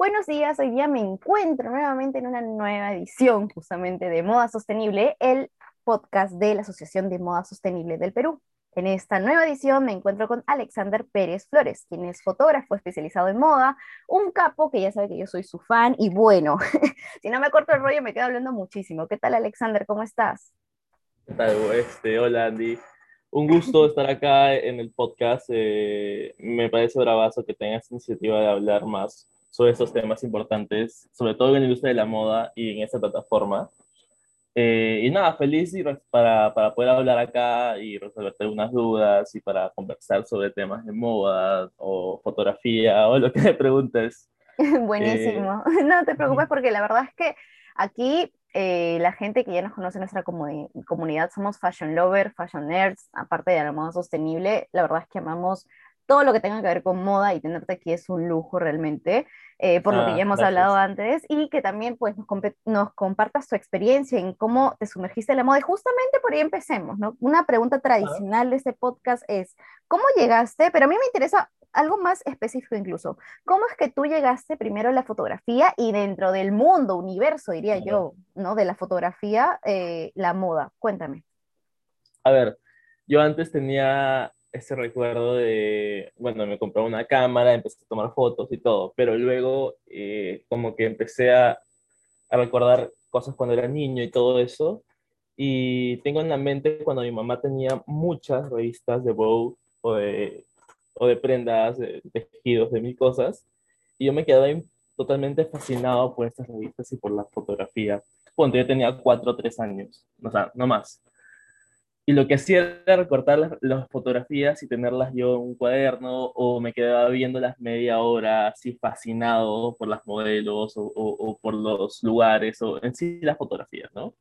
Buenos días, hoy día me encuentro nuevamente en una nueva edición justamente de Moda Sostenible, el podcast de la Asociación de Moda Sostenible del Perú. En esta nueva edición me encuentro con Alexander Pérez Flores, quien es fotógrafo especializado en moda, un capo que ya sabe que yo soy su fan y bueno, si no me corto el rollo me quedo hablando muchísimo. ¿Qué tal Alexander? ¿Cómo estás? ¿Qué tal? Este, hola Andy. Un gusto estar acá en el podcast. Eh, me parece bravazo que tengas iniciativa de hablar más sobre estos temas importantes, sobre todo en la industria de la moda y en esta plataforma. Eh, y nada, feliz para, para, poder hablar acá y resolverte algunas dudas y para conversar sobre temas de moda o fotografía o lo que me preguntes. Buenísimo. Eh, no te preocupes porque la verdad es que aquí eh, la gente que ya nos conoce en nuestra comunidad somos fashion lovers, fashion nerds, aparte de la moda sostenible, la verdad es que amamos todo lo que tenga que ver con moda y tenerte aquí es un lujo realmente, eh, por lo que ah, ya hemos hablado antes, y que también pues nos, nos, compartas tu experiencia en cómo te sumergiste en la moda. Y justamente por ahí empecemos, ¿no? Una pregunta tradicional de este podcast es, ¿cómo llegaste? Pero a mí me interesa algo más específico incluso. ¿Cómo es que tú llegaste primero a la fotografía y dentro del mundo, universo, diría yo, ¿no? De la fotografía, eh, la moda? Cuéntame. A ver, yo antes tenía ese recuerdo de, bueno, me compré una cámara, empecé a tomar fotos y todo, pero luego eh, como que empecé a, a, recordar cosas cuando era niño y todo eso, y tengo en la mente cuando mi mamá tenía muchas revistas de Vogue o de, o de prendas, de tejidos, de mil cosas, y yo me quedaba totalmente fascinado por estas revistas y por la fotografía. Cuando yo tenía cuatro o tres años, o sea, no más. Y lo que hacía era recortar las, fotografías y tenerlas yo en un cuaderno o me quedaba viéndolas media hora así fascinado por las modelos o, o, por los lugares o en sí las fotografías, ¿no?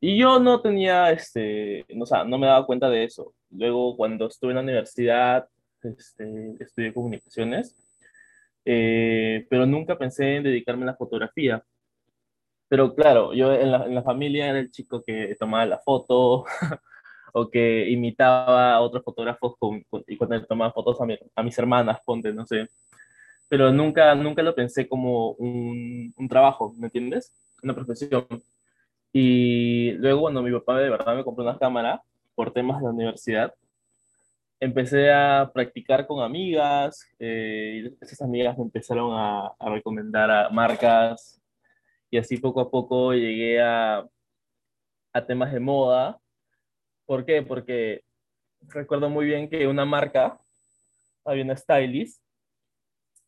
Y yo no tenía, este, no, o sea, no me daba cuenta de eso. Luego cuando estuve en la universidad, este, estudié comunicaciones, eh, pero nunca pensé en dedicarme a la fotografía. Pero claro, yo en la, en la familia era el chico que tomaba la foto, o que imitaba a otros fotógrafos con, y cuando le tomaba fotos a, a, mis hermanas, ponte, no sé. Pero nunca, nunca lo pensé como un, un trabajo, ¿me entiendes? Una profesión. Y luego cuando mi papá de verdad me compró una cámara por temas de la universidad, empecé a practicar con amigas eh, y esas amigas me empezaron a, a recomendar a marcas y así poco a poco llegué a, a temas de moda ¿Por qué? Porque recuerdo muy bien que una marca, había una stylist,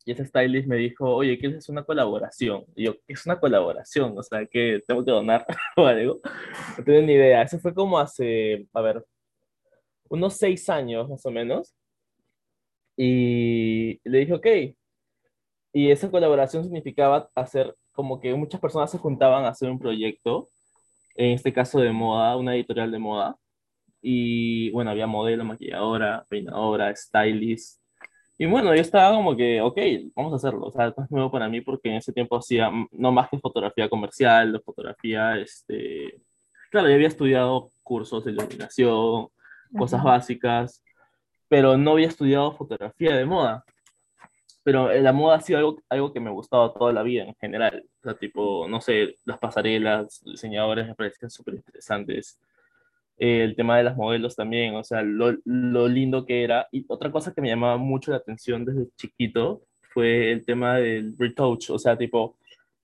y ese stylist me dijo, oye, ¿qué es una colaboración? Y yo, ¿qué es una colaboración? O sea, que tengo que donar o algo. No tengo ni idea. Eso fue como hace, a ver, unos seis años más o menos. Y le dije, ok. Y esa colaboración significaba hacer como que muchas personas se juntaban a hacer un proyecto, en este caso de moda, una editorial de moda y bueno, había modelo, maquilladora, peinadora, stylist. Y bueno, yo estaba como que, ok, vamos a hacerlo. O sea, esto es nuevo para mí porque en ese tiempo hacía no más que fotografía comercial, fotografía, este... Claro, yo había estudiado cursos de iluminación, cosas básicas, pero no había estudiado fotografía de moda. Pero la moda ha sido algo, algo que me ha gustado toda la vida en general. O sea, tipo, no sé, las pasarelas, diseñadores me parecían súper interesantes el tema de las modelos también, o sea, lo, lo, lindo que era. Y otra cosa que me llamaba mucho la atención desde chiquito fue el tema del retouch, o sea, tipo,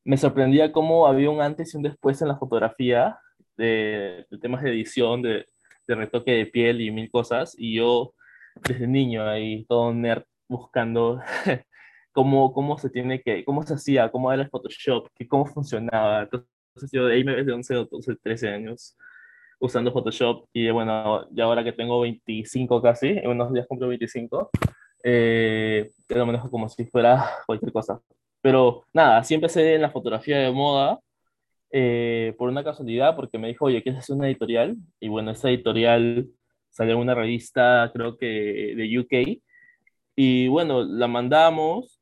me sorprendía cómo había un antes y un después en la fotografía de, de temas de edición, de, de, retoque de piel y mil cosas, y yo desde niño ahí, todo nerd, buscando cómo, cómo se tiene que, cómo se hacía, cómo era el Photoshop, que, cómo funcionaba. Entonces yo de ahí me ves de 11 o 12, 13 años usando Photoshop y bueno, ya ahora que tengo 25 casi, en unos días cumplo 25, eh, lo manejo como si fuera cualquier cosa. Pero nada, así empecé en la fotografía de moda eh, por una casualidad, porque me dijo, oye, ¿quieres hacer una editorial? Y bueno, esa editorial salió en una revista, creo que de UK, y bueno, la mandamos,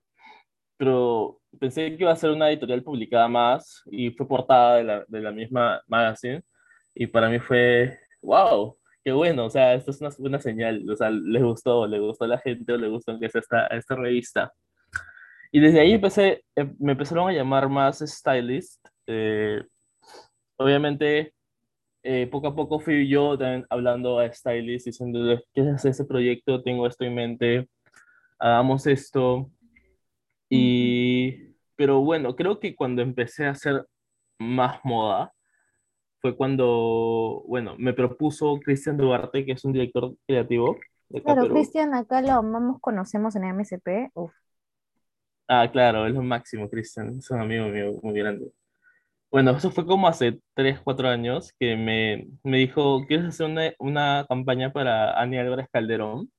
pero pensé que iba a ser una editorial publicada más y fue portada de la, de la misma magazine y para mí fue, wow, qué bueno, o sea, esto es una buena señal, o sea, le gustó, le gustó a la gente o le gustó que esta, esta revista. Y desde ahí empecé, em, me empezaron a llamar más stylist. Eh, obviamente, eh, poco a poco fui yo también hablando a stylist, diciéndoles, ¿quieres hacer ese proyecto? Tengo esto en mente, hagamos esto. Y, pero bueno, creo que cuando empecé a hacer más moda, fue cuando, bueno, me propuso Cristian Duarte, que es un director creativo de Claro, Cristian, acá lo amamos, conocemos en MSP. Uf. Ah, claro, es lo máximo, Cristian, es un amigo mío muy grande. Bueno, eso fue como hace 3, 4 años que me, me dijo, ¿quieres hacer una, una campaña para Ani Álvarez Calderón?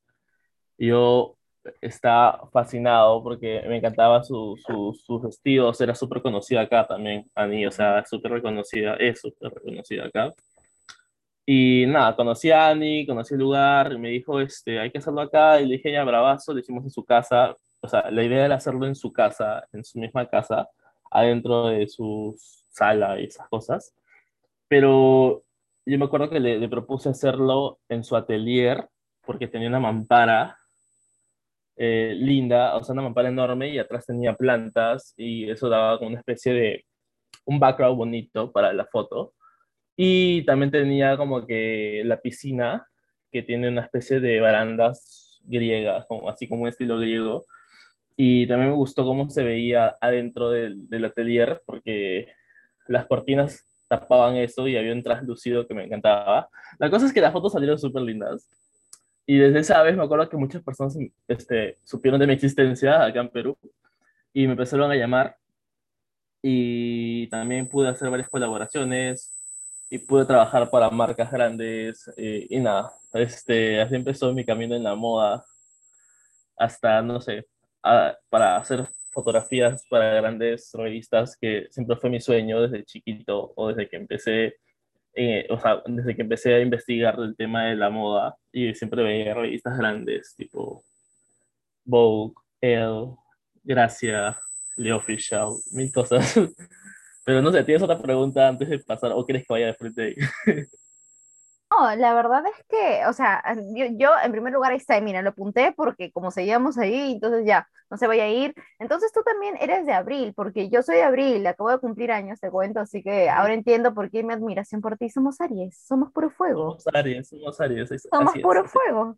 Y yo estaba fascinado porque me encantaba sus su, vestidos, era súper conocida acá también, Ani, o sea, súper reconocida, es súper reconocida acá. Y nada, conocí a Ani, conocí el lugar, y me dijo, este, hay que hacerlo acá, y le dije, ya, bravazo, lo hicimos en su casa, o sea, la idea era hacerlo en su casa, en su misma casa, adentro de su sala y esas cosas, pero yo me acuerdo que le, le propuse hacerlo en su atelier, porque tenía una mampara eh, linda, o sea, una mampara enorme y atrás tenía plantas y eso daba como una especie de un background bonito para la foto. Y también tenía como que la piscina, que tiene una especie de barandas griegas, como, así como un estilo griego. Y también me gustó cómo se veía adentro del, del atelier, porque las cortinas tapaban eso y había un translúcido que me encantaba. La cosa es que las fotos salieron súper lindas. Y desde esa vez me acuerdo que muchas personas este, supieron de mi existencia acá en Perú y me empezaron a llamar y también pude hacer varias colaboraciones y pude trabajar para marcas grandes eh, y nada, este, así empezó mi camino en la moda hasta, no sé, para hacer fotografías para grandes revistas que siempre fue mi sueño desde chiquito o desde que empecé eh, o sea, desde que empecé a investigar el tema de la moda y siempre veía revistas grandes tipo Vogue, Elle, Gracia, Le Official, mil cosas. Pero no sé, ¿tienes otra pregunta antes de pasar o quieres que vaya de frente? No, la verdad es que, o sea, yo, yo, en primer lugar ahí está, mira, lo apunté porque como seguíamos ahí, entonces ya, no se vaya a ir. Entonces tú también eres de abril, porque yo soy de abril, acabo de cumplir años, te cuento, así que ahora entiendo por qué mi admiración por ti. Somos Aries, somos puro fuego. Somos Aries, somos Aries. Somos puro fuego.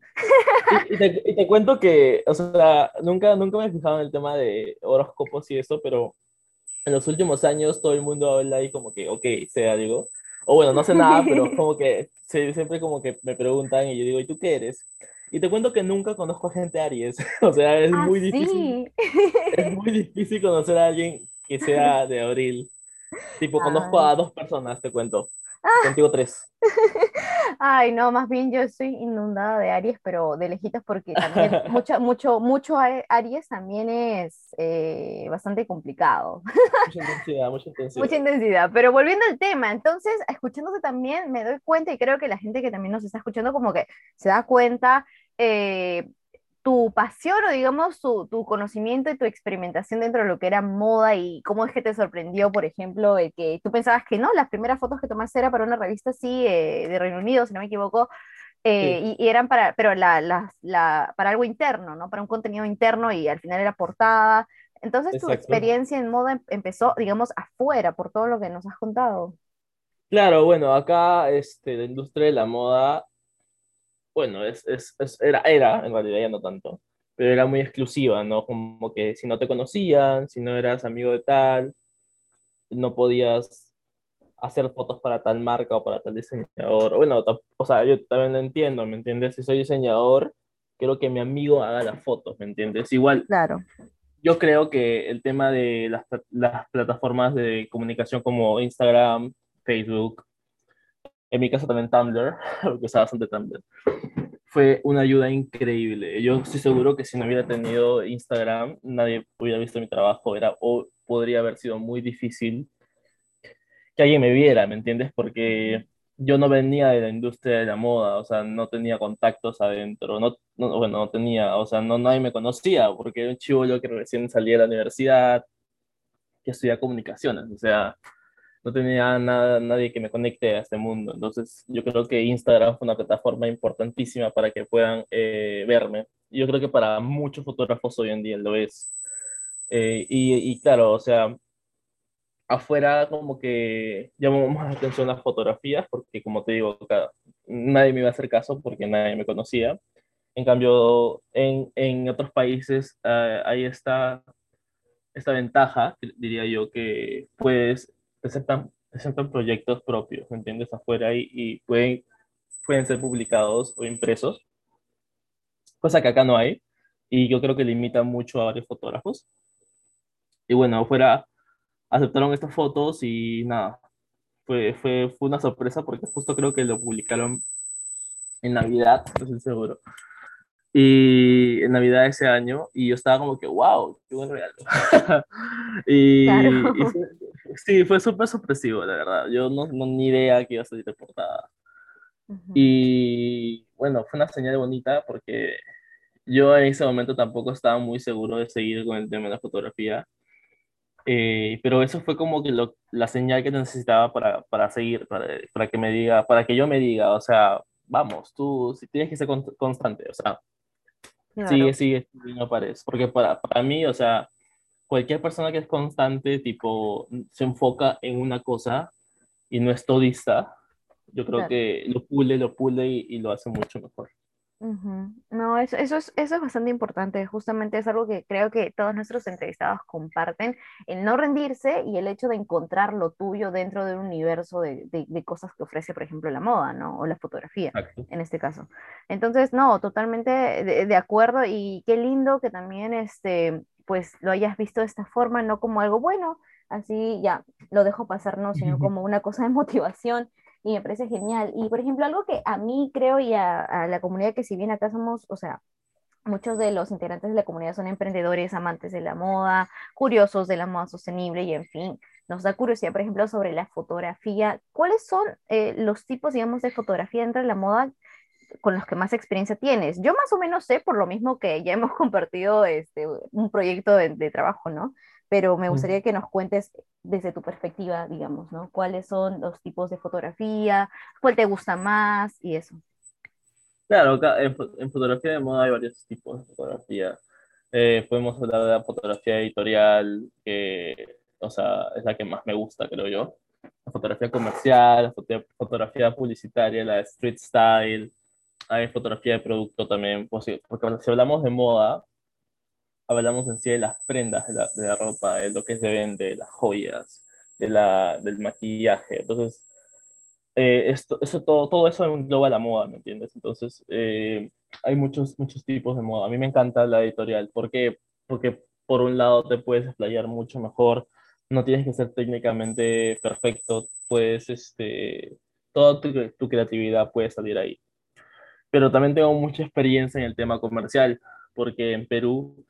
Y, te, cuento que, o sea, nunca, nunca me he fijado en el tema de horóscopos y eso, pero en los últimos años todo el mundo habla ahí como que, ok, sea algo. O bueno, no sé nada, pero como que siempre como que me preguntan y yo digo, ¿y tú qué eres? Y te cuento que nunca conozco a gente Aries. o sea, es ah, muy difícil. Es muy difícil conocer a alguien que sea de abril. Tipo, conozco a dos personas, te cuento. Contigo tres. Ay, no, más bien yo estoy inundada de Aries, pero de lejitos porque también mucho, mucho, mucho Aries también es eh, bastante complicado. Mucha intensidad, mucha intensidad. Mucha intensidad, pero volviendo al tema, entonces, escuchándose también me doy cuenta y creo que la gente que también nos está escuchando como que se da cuenta eh, tu pasión o digamos tu, tu, conocimiento y tu experimentación dentro de lo que era moda y cómo es que te sorprendió, por ejemplo, el que tú pensabas que no, las primeras fotos que tomaste era para una revista así eh, de Reino Unido, si no me equivoco, eh, y, eran para, pero la, la, la, para algo interno, ¿no? Para un contenido interno y al final era portada. Entonces tu experiencia en moda em, empezó, digamos, afuera, por todo lo que nos has contado. Claro, bueno, acá este, la industria de la moda bueno, es, es, era, era, en realidad ya no tanto, pero era muy exclusiva, ¿no? Como que si no te conocían, si no eras amigo de tal, no podías hacer fotos para tal marca o para tal diseñador. Bueno, o sea, yo también lo entiendo, ¿me entiendes? Si soy diseñador, quiero que mi amigo haga las fotos, ¿me entiendes? Igual, claro. yo creo que el tema de las, las plataformas de comunicación como Instagram, Facebook, en mi caso también Tumblr, porque usaba bastante Tumblr, fue una ayuda increíble. Yo estoy seguro que si no hubiera tenido Instagram, nadie hubiera visto mi trabajo, era, o podría haber sido muy difícil que alguien me viera, ¿me entiendes? Porque yo no venía de la industria de la moda, o sea, no tenía contactos adentro, no, no bueno, no tenía, o sea, no nadie me conocía, porque era un chivo yo que recién salía de la universidad, que estudiaba comunicaciones, o sea, no tenía nada, nadie que me conecte a este mundo. Entonces, yo creo que Instagram fue una plataforma importantísima para que puedan eh, verme. Yo creo que para muchos fotógrafos hoy en día lo es. Eh, y, y, claro, o sea, afuera como que llamó más atención las fotografías, porque como te digo, nadie me iba a hacer caso porque nadie me conocía. En cambio, en, en otros países uh, hay esta, esta ventaja, diría yo, que puedes, presentan, presentan proyectos propios, ¿me entiendes? Afuera y, y pueden, pueden ser publicados o impresos, cosa que acá no hay, y yo creo que limita mucho a varios fotógrafos. Y bueno, afuera aceptaron estas fotos y nada, fue, fue, fue una sorpresa porque justo creo que lo publicaron en Navidad, no estoy seguro. Y en Navidad de ese año, y yo estaba como que, wow, qué buen regalo. y, sí, fue súper sorpresivo, la verdad. Yo no, no ni idea que iba a salir de portada. Y bueno, fue una señal bonita porque yo en ese momento tampoco estaba muy seguro de seguir con el tema de la fotografía. Eh, pero eso fue como que lo, la señal que necesitaba para, para seguir, para, para, que me diga, para que yo me diga, o sea, vamos, tú si tienes que ser constante, o sea, claro. sigue, sigue, no pares, porque para, para mí, o sea, cualquier persona que es constante, tipo, se enfoca en una cosa y no es todista, yo creo claro. que lo pule, lo pule y, y lo hace mucho mejor. Uh -huh. No, eso, eso, es, eso es bastante importante. Justamente es algo que creo que todos nuestros entrevistados comparten, el no rendirse y el hecho de encontrar lo tuyo dentro de un universo de, de, de cosas que ofrece, por ejemplo, la moda, ¿no? O la fotografía, Exacto. en este caso. Entonces, no, totalmente de, de, acuerdo y qué lindo que también, este, pues, lo hayas visto de esta forma, no como algo bueno, así ya lo dejo pasar, no, sino como una cosa de motivación y me parece genial. Y por ejemplo, algo que a mí creo y a, a, la comunidad que si bien acá somos, o sea, muchos de los integrantes de la comunidad son emprendedores, amantes de la moda, curiosos de la moda sostenible y en fin, nos da curiosidad, por ejemplo, sobre la fotografía. ¿Cuáles son eh, los tipos, digamos, de fotografía dentro de la moda con los que más experiencia tienes? Yo más o menos sé, por lo mismo que ya hemos compartido este, un proyecto de, de trabajo, ¿no? pero me gustaría que nos cuentes desde tu perspectiva, digamos, ¿no? ¿Cuáles son los tipos de fotografía? ¿Cuál te gusta más? Y eso. Claro, en, en fotografía de moda hay varios tipos de fotografía. Eh, podemos hablar de la fotografía editorial, que, o sea, es la que más me gusta, creo yo. La fotografía comercial, la fotografía publicitaria, la street style. Hay fotografía de producto también, porque si hablamos de moda, hablamos en sí de las prendas de la, de la ropa, de lo que se vende, las joyas, de la, del maquillaje. Entonces, eh, esto, eso, todo, todo eso engloba la moda, ¿me entiendes? Entonces, eh, hay muchos, muchos tipos de moda. A mí me encanta la editorial. ¿Por qué? Porque por un lado te puedes explayar mucho mejor, no tienes que ser técnicamente perfecto, puedes, este, toda tu, tu creatividad puede salir ahí. Pero también tengo mucha experiencia en el tema comercial, porque en Perú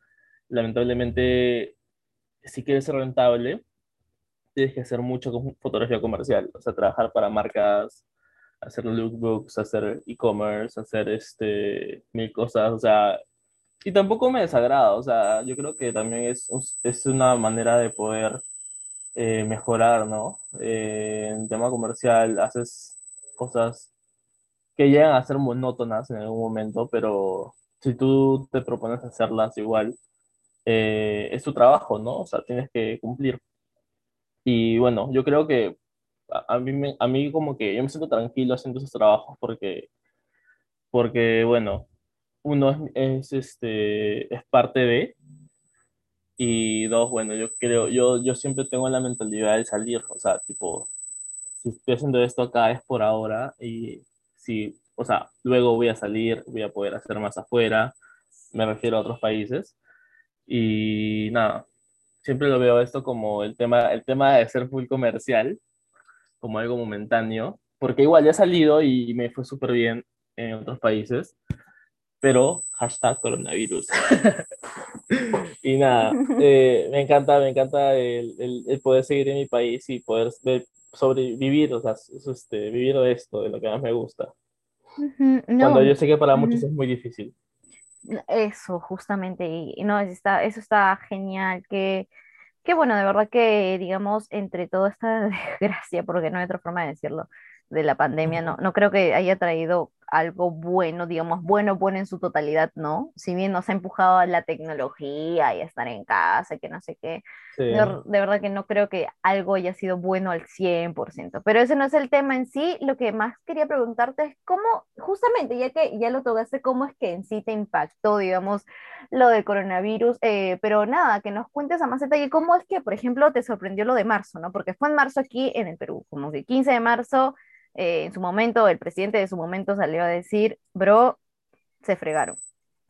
lamentablemente, si quieres ser rentable, tienes que hacer mucho con fotografía comercial, o sea, trabajar para marcas, hacer lookbooks, hacer e-commerce, hacer este, mil cosas, o sea, y tampoco me desagrada, o sea, yo creo que también es, es una manera de poder eh, mejorar, ¿no? Eh, en tema comercial haces cosas que llegan a ser monótonas en algún momento, pero si tú te propones hacerlas igual, eh, es tu trabajo, ¿no? O sea, tienes que cumplir. Y bueno, yo creo que a, a mí, me, a mí como que yo me siento tranquilo haciendo esos trabajos porque, porque bueno, uno es, es, este, es parte de, y dos, bueno, yo creo, yo, yo siempre tengo la mentalidad de salir, o sea, tipo, si estoy haciendo esto acá es por ahora, y si, o sea, luego voy a salir, voy a poder hacer más afuera, me refiero a otros países, y nada, siempre lo veo esto como el tema, el tema de ser full comercial, como algo momentáneo, porque igual ya ha salido y me fue súper bien en otros países, pero hashtag coronavirus. y nada, eh, me encanta, me encanta el, el, el, poder seguir en mi país y poder sobrevivir, o sea, este, vivir de esto, de lo que más me gusta. Uh -huh, no. Cuando yo sé que para muchos uh -huh. es muy difícil. Eso, justamente, y no, está, eso está genial, que, que bueno, de verdad que, digamos, entre toda esta desgracia, porque no hay otra forma de decirlo, de la pandemia, no, no creo que haya traído algo bueno, digamos, bueno, bueno en su totalidad, ¿no? Si bien nos ha empujado a la tecnología y a estar en casa, que no sé qué, de, verdad que no creo que algo haya sido bueno al 100%, pero ese no es el tema en sí, lo que más quería preguntarte es cómo, justamente, ya que ya lo tocaste, cómo es que en sí te impactó, digamos, lo del coronavirus, eh, pero nada, que nos cuentes a más detalle cómo es que, por ejemplo, te sorprendió lo de marzo, ¿no? Porque fue en marzo aquí en el Perú, como que 15 de marzo eh, en su momento, el presidente de su momento salió a decir, bro, se fregaron.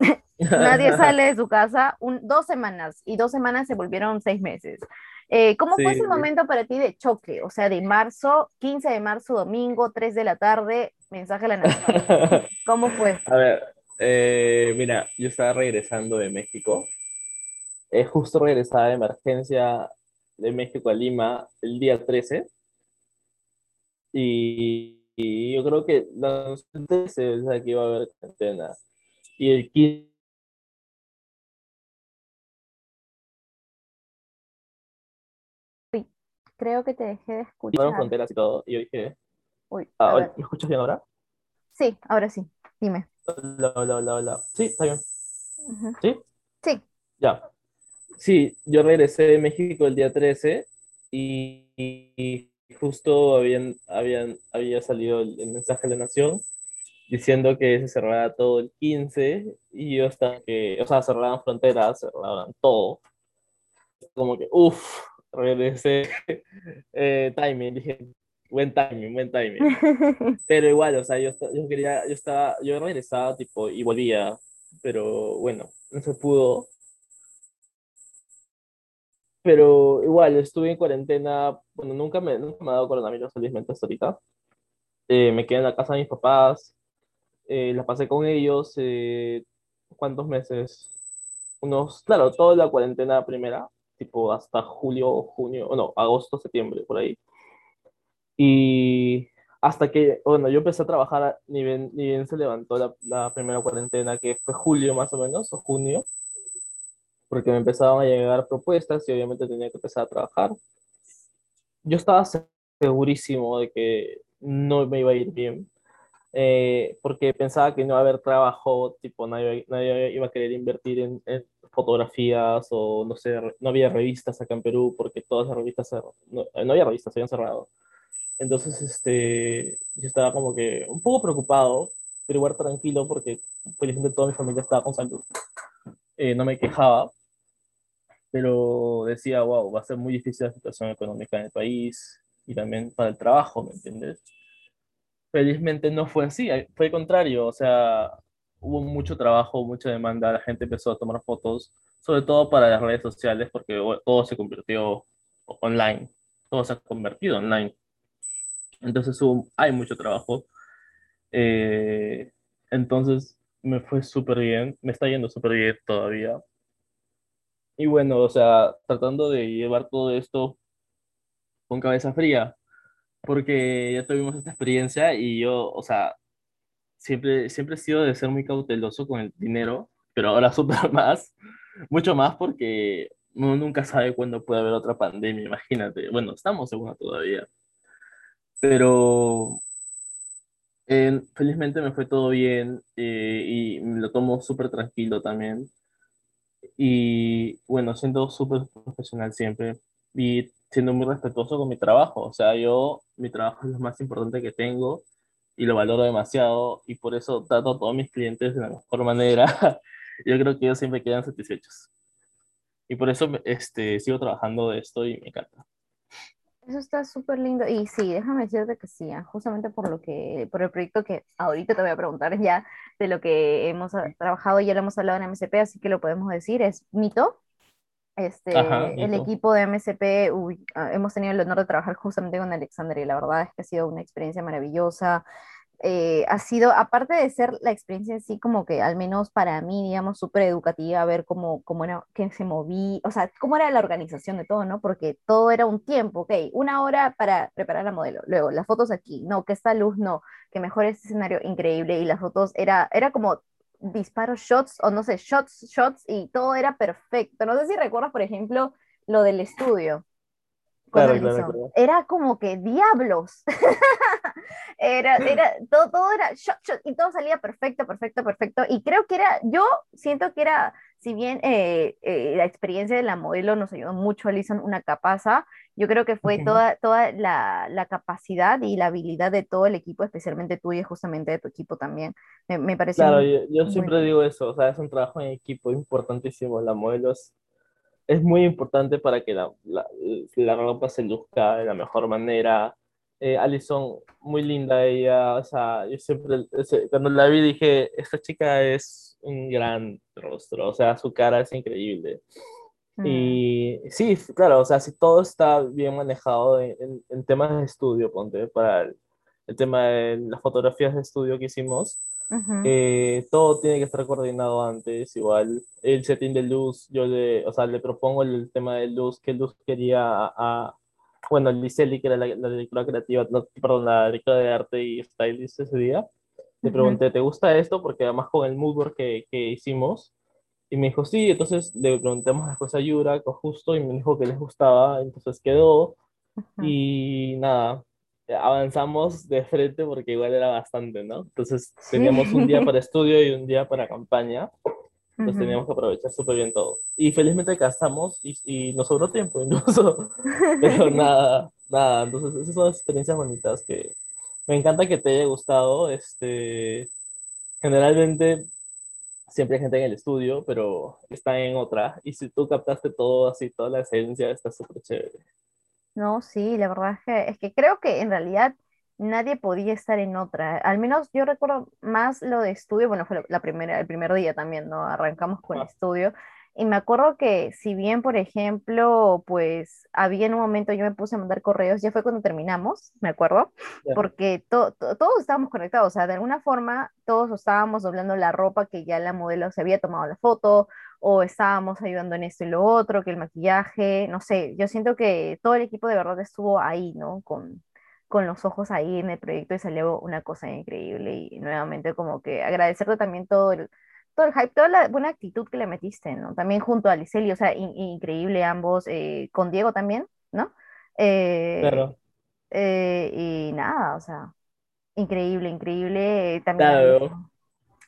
Nadie sale de su casa un, dos semanas y dos semanas se volvieron seis meses. Eh, ¿Cómo fue ese momento para ti de choque? O sea, de marzo, 15 de marzo, domingo, 3 de la tarde, mensaje a la nación. ¿Cómo fue? A ver, eh, mira, yo estaba regresando de México. justo regresaba de emergencia de México a Lima el día 13 y, yo creo que la se o que iba a haber cuarentena. Y el 15 creo que te dejé de escuchar. fronteras y todo. Y yo dije. Uy, ah, ¿Me escuchas bien ahora? Sí, ahora sí. Dime. Hola, hola, hola. Sí, está bien. ¿Sí? Sí. Ya. Sí, yo regresé de México el día 13 y justo habían, habían, había salido el, mensaje de la Nación diciendo que se cerraba todo el 15 y yo estaba que, o sea, cerraban fronteras, cerraban todo. Como que, uff, regresé, eh, timing, dije, buen timing, buen timing. Pero igual, o sea, yo, yo quería, yo estaba, yo regresaba tipo y volvía, pero bueno, no se pudo pero igual, estuve en cuarentena, bueno, nunca me, nunca me ha dado coronavirus felizmente hasta ahorita. Eh, me quedé en la casa de mis papás, eh, la pasé con ellos, eh, ¿cuántos meses? Unos, claro, toda la cuarentena primera, tipo hasta julio, junio, no, agosto, septiembre, por ahí. Y hasta que, bueno, yo empecé a trabajar, ni bien, ni bien se levantó la, la primera cuarentena, que fue julio más o menos, o junio porque me empezaban a llegar propuestas y obviamente tenía que empezar a trabajar. Yo estaba segurísimo de que no me iba a ir bien, eh, porque pensaba que no iba a haber trabajo, tipo, nadie, nadie iba a querer invertir en, fotografías o no sé, no había revistas acá en Perú porque todas las revistas, no, no había revistas, se habían cerrado. Entonces, este, yo estaba como que un poco preocupado, pero igual tranquilo porque felizmente toda mi familia estaba con salud. Eh, no me quejaba, pero decía, wow, va a ser muy difícil la situación económica en el país y también para el trabajo, ¿me entiendes? Felizmente no fue así, fue el contrario, o sea, hubo mucho trabajo, mucha demanda, la gente empezó a tomar fotos, sobre todo para las redes sociales, porque todo se convirtió online, todo se ha convertido online. Entonces hubo, hay mucho trabajo. Eh, entonces me fue súper bien, me está yendo súper bien todavía. Y bueno, o sea, tratando de llevar todo esto con cabeza fría, porque ya tuvimos esta experiencia y yo, o sea, siempre, siempre he sido de ser muy cauteloso con el dinero, pero ahora súper más, mucho más porque uno nunca sabe cuándo puede haber otra pandemia, imagínate. Bueno, estamos en una todavía. Pero eh, felizmente me fue todo bien eh, y lo tomo súper tranquilo también. Y bueno, siendo súper profesional siempre y siendo muy respetuoso con mi trabajo. O sea, yo, mi trabajo es lo más importante que tengo y lo valoro demasiado y por eso trato a todos mis clientes de la mejor manera. yo creo que ellos siempre quedan satisfechos. Y por eso este, sigo trabajando de esto y me encanta. Eso está súper lindo. Y sí, déjame decirte que sí, ah, justamente por lo que, por el proyecto que ahorita te voy a preguntar ya de lo que hemos trabajado, ya lo hemos hablado en MSP, así que lo podemos decir, es Mito. Este, el equipo de MSP, ah, hemos tenido el honor de trabajar justamente con Alexander y la verdad es que ha sido una experiencia maravillosa. Eh, ha sido, aparte de ser la experiencia así como que al menos para mí, digamos, súper educativa, ver cómo, cómo era, que se movía, o sea, cómo era la organización de todo, ¿no? Porque todo era un tiempo, ok, una hora para preparar la modelo, luego las fotos aquí, no, que esta luz no, que mejor este escenario increíble y las fotos era, era como disparo shots o no sé, shots, shots y todo era perfecto. No sé si recuerdas, por ejemplo, lo del estudio Claro, Alison. claro, claro. Era como que diablos. Era, era, todo, todo era shot, shot, y todo salía perfecto, perfecto, perfecto. Y creo que era, yo siento que era, si bien eh, eh, la experiencia de la modelo nos ayudó mucho, Alison, una capaza, yo creo que fue toda, toda la, la capacidad y la habilidad de todo el equipo, especialmente tuya, justamente de tu equipo también. Me, me pareció Claro, muy, yo, yo muy siempre digo eso, o sea, es un trabajo en equipo importantísimo. La modelo es, es muy importante para que la, la, la ropa se luzca de la mejor manera. Eh, Alison, muy linda ella, o sea, yo siempre, cuando la vi dije, esta chica es un gran rostro, o sea, su cara es increíble. Mm, Y sí, claro, o sea, si todo está bien manejado en, en- en temas de estudio, ponte, para el, el tema de las fotografías de estudio que hicimos, ujú, eh, todo tiene que estar coordinado antes, igual el setting de luz, yo le, o sea, le propongo el, tema de luz, qué luz quería a, bueno, Liceli, que era la, la directora creativa, no, perdón, la directora de arte y stylist ese día, le pregunté, ¿te gusta esto? Porque además con el mood board que, que hicimos, y me dijo, sí, entonces le preguntamos después a Yura, con justo, y me dijo que les gustaba, entonces quedó, ujú. y nada, avanzamos de frente porque igual era bastante, ¿no? Entonces teníamos un día para estudio y un día para campaña, entonces Ujú. teníamos que aprovechar súper bien todo. Y felizmente casamos y, y nos sobró tiempo incluso, pero nada, nada, entonces esas son experiencias bonitas que me encanta que te haya gustado, este, generalmente siempre hay gente en el estudio, pero está en otra. Y si tú captaste todo así, toda la esencia, está súper chévere. No, sí, la verdad es que, es que creo que en realidad nadie podía estar en otra. Al menos yo recuerdo más lo de estudio, bueno, fue la primera, el primer día también, ¿no? Arrancamos con Ajá, estudio. Y me acuerdo que si bien, por ejemplo, pues había en un momento yo me puse a mandar correos, ya fue cuando terminamos, me acuerdo, porque to- to- todos estábamos conectados, o sea, de alguna forma todos estábamos doblando la ropa que ya la modelo se había tomado la foto o estábamos ayudando en esto y lo otro, que el maquillaje, no sé, yo siento que todo el equipo de verdad estuvo ahí, ¿no? Con, con los ojos ahí en el proyecto y salió una cosa increíble y nuevamente como que agradecerte también todo el, todo el hype, toda la buena actitud que le metiste, ¿no? También junto a Liceli, o sea, in- increíble ambos, eh, con Diego también, ¿no? Eh, claro, eh, y nada, o sea, increíble, increíble, eh, también claro.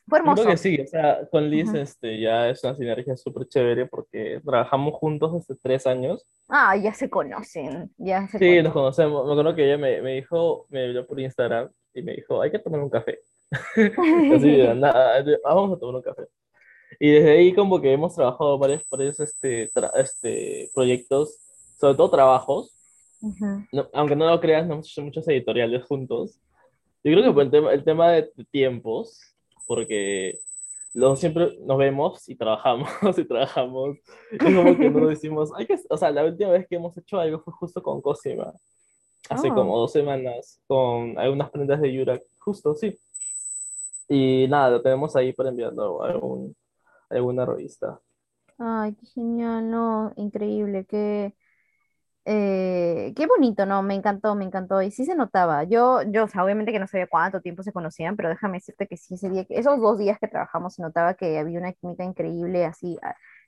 Fue Yo creo que hermoso. sí, o sea, con Liz este, ya es una sinergia súper chévere porque trabajamos juntos hace tres años. Ah, ya se conocen, ya se Sí, nos conocemos. Me acuerdo que ella me, me dijo, me habló por Instagram y me dijo, hay que tomar un café. Así de nada, "Ah, vamos a tomar un café. Y desde ahí como que hemos trabajado varios, varios este, este, proyectos, sobre todo trabajos. Ujú. No- aunque no lo creas, no hemos hecho muchos editoriales juntos. Yo creo que por el tema, el tema de tiempos, porque los, siempre nos vemos y trabajamos y trabajamos. Es como que no nos decimos, hay que, o sea, la última vez que hemos hecho algo fue justo con Cosima, hace Oh, como dos semanas, con algunas prendas de Yura, justo, sí. Y nada, lo tenemos ahí para enviarlo a, algún- a alguna revista. ay, qué genial, no, increíble, qué, eh, qué bonito, no, me encantó, me encantó, y sí se notaba, yo, yo, o sea, obviamente que no sabía cuánto tiempo se conocían, pero déjame decirte que sí, ese día, esos dos días que trabajamos se notaba que había una química increíble, así,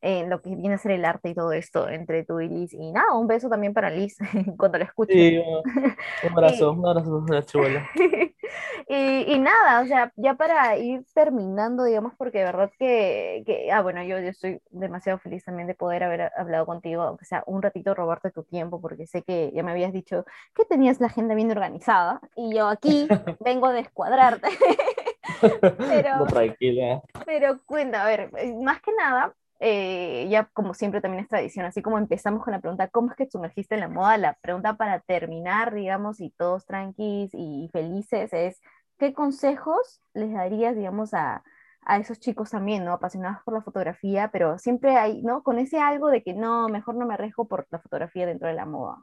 en lo que viene a ser el arte y todo esto, entre tú y Liz, y nada, un beso también para Liz, cuando la escuche. Sí, un abrazo, un abrazo a la chibola. Y, y nada, o sea, ya para ir terminando, digamos, porque de verdad que, que ah, bueno, yo, yo estoy demasiado feliz también de poder haber hablado contigo, aunque sea un ratito robarte tu tiempo, porque sé que ya me habías dicho que tenías la agenda bien organizada y yo aquí vengo a descuadrarte, No, pero, tranquila. pero cuenta, a ver, más que nada, eh, ya como siempre también es tradición, así como empezamos con la pregunta, ¿cómo es que sumergiste en la moda? La pregunta para terminar, digamos, y todos tranquis y felices es, ¿qué consejos les darías, digamos, a, a esos chicos también, ¿no? Apasionados por la fotografía, pero siempre hay, ¿no? Con ese algo de que no, mejor no me arriesgo por la fotografía dentro de la moda.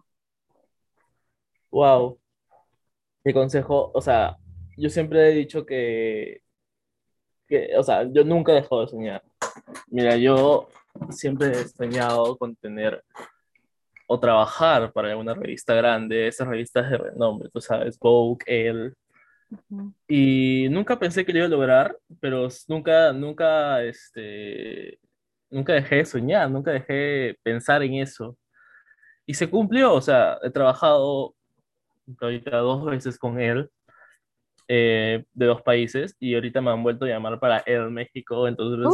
Wow. Mi consejo, o sea, yo siempre he dicho que, que, o sea, yo nunca he dejado de soñar. Mira, yo siempre he soñado con tener o trabajar para alguna revista grande, esas revistas de renombre, tú sabes, Vogue, Elle, Ujú, y nunca pensé que lo iba a lograr, pero nunca, nunca, este, nunca dejé de soñar, nunca dejé de pensar en eso. y se cumplió, o sea, he trabajado ahorita dos veces con él eh, de dos países y ahorita me han vuelto a llamar para el México, entonces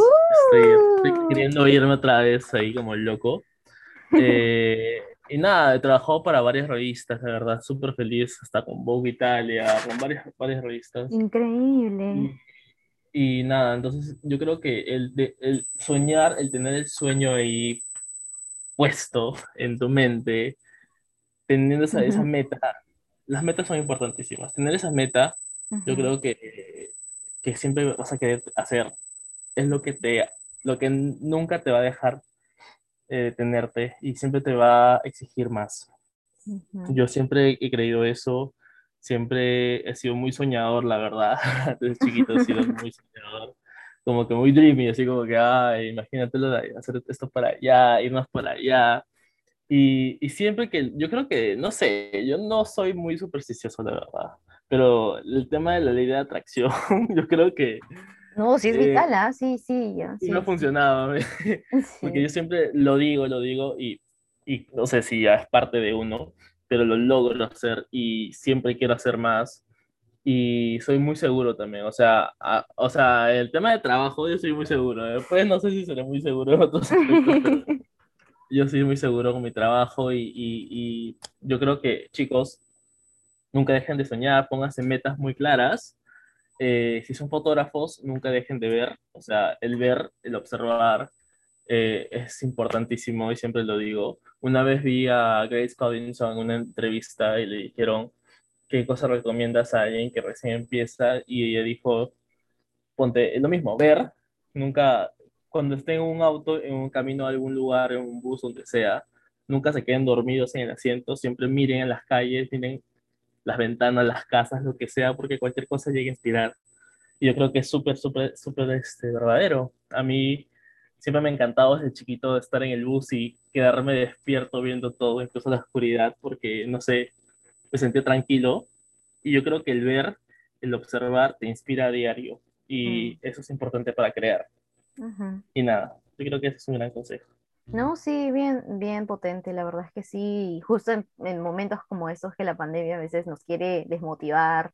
estoy, ¡Uh! queriendo irme otra vez ahí como loco. Eh, y nada, he trabajado para varias revistas, de verdad, súper feliz, hasta con Vogue Italia, con varias, varias revistas. Increíble. Y, y nada, entonces yo creo que el, de, el soñar, el tener el sueño ahí puesto en tu mente, teniendo esa, esa meta, las metas son importantísimas. Tener esa meta, yo creo que, que siempre vas a querer hacer, es lo que, te, lo que nunca te va a dejar eh, tenerte y siempre te va a exigir más. Yo siempre he creído eso, siempre he sido muy soñador, la verdad. Desde chiquito he sido muy soñador, como que muy dreamy, así como que, ay, imagínate hacer esto para allá, irnos para allá. Y, y, siempre que, yo creo que, no sé, yo no soy muy supersticioso, la verdad, pero el tema de la ley de atracción, yo creo que... No, sí es eh, vital, ¿ah? Sí, sí, ya. Sí, no funcionaba, sí. porque yo siempre lo digo, lo digo y, y no sé si ya es parte de uno, pero lo logro hacer y siempre quiero hacer más y soy muy seguro también, o sea, a, o sea, el tema de trabajo yo soy muy seguro, después no sé si seré muy seguro en otros aspectos, yo soy muy seguro con mi trabajo y, y, y, yo creo que chicos, nunca dejen de soñar, pónganse metas muy claras. Eh, si son fotógrafos, nunca dejen de ver, o sea, el ver, el observar eh, es importantísimo y siempre lo digo. Una vez vi a Grace Collinson en una entrevista y le dijeron, ¿qué cosa recomiendas a alguien que recién empieza? Y ella dijo, ponte, lo mismo, ver, nunca, cuando estén en un auto, en un camino a algún lugar, en un bus, donde sea, nunca se queden dormidos en el asiento, siempre miren en las calles, miren las ventanas, las casas, lo que sea, porque cualquier cosa llega a inspirar. Y yo creo que es súper, súper, súper este, verdadero. A mí siempre me ha encantado desde chiquito estar en el bus y quedarme despierto viendo todo, incluso la oscuridad, porque, no sé, me sentí tranquilo. Y yo creo que el ver, el observar, te inspira a diario. Y mm. eso es importante para crear. Uh -huh. Y nada, yo creo que ese es un gran consejo. No, sí, bien, bien potente, la verdad es que sí, justo en, en momentos como estos que la pandemia a veces nos quiere desmotivar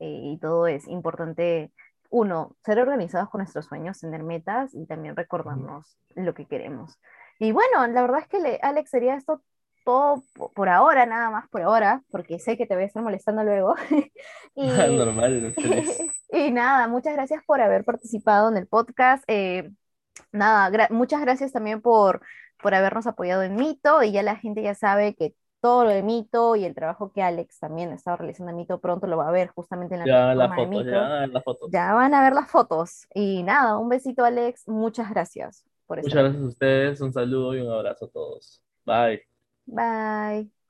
eh, y todo es importante, uno, ser organizados con nuestros sueños, tener metas y también recordarnos lo que queremos. Y bueno, la verdad es que le, Alex, sería esto todo por ahora, nada más por ahora, porque sé que te voy a estar molestando luego. y, Normal. y nada, muchas gracias por haber participado en el podcast. Eh, nada, gra muchas gracias también por, por habernos apoyado en Mito y ya la gente ya sabe que todo lo de Mito y el trabajo que Alex también ha estado realizando en Mito pronto lo va a ver justamente en la ya, la foto, de Mito. Ya, la foto. ya van a ver las fotos. Y nada, un besito Alex, muchas gracias. Por Muchas gracias a ustedes, un saludo y un abrazo a todos. Bye. Bye.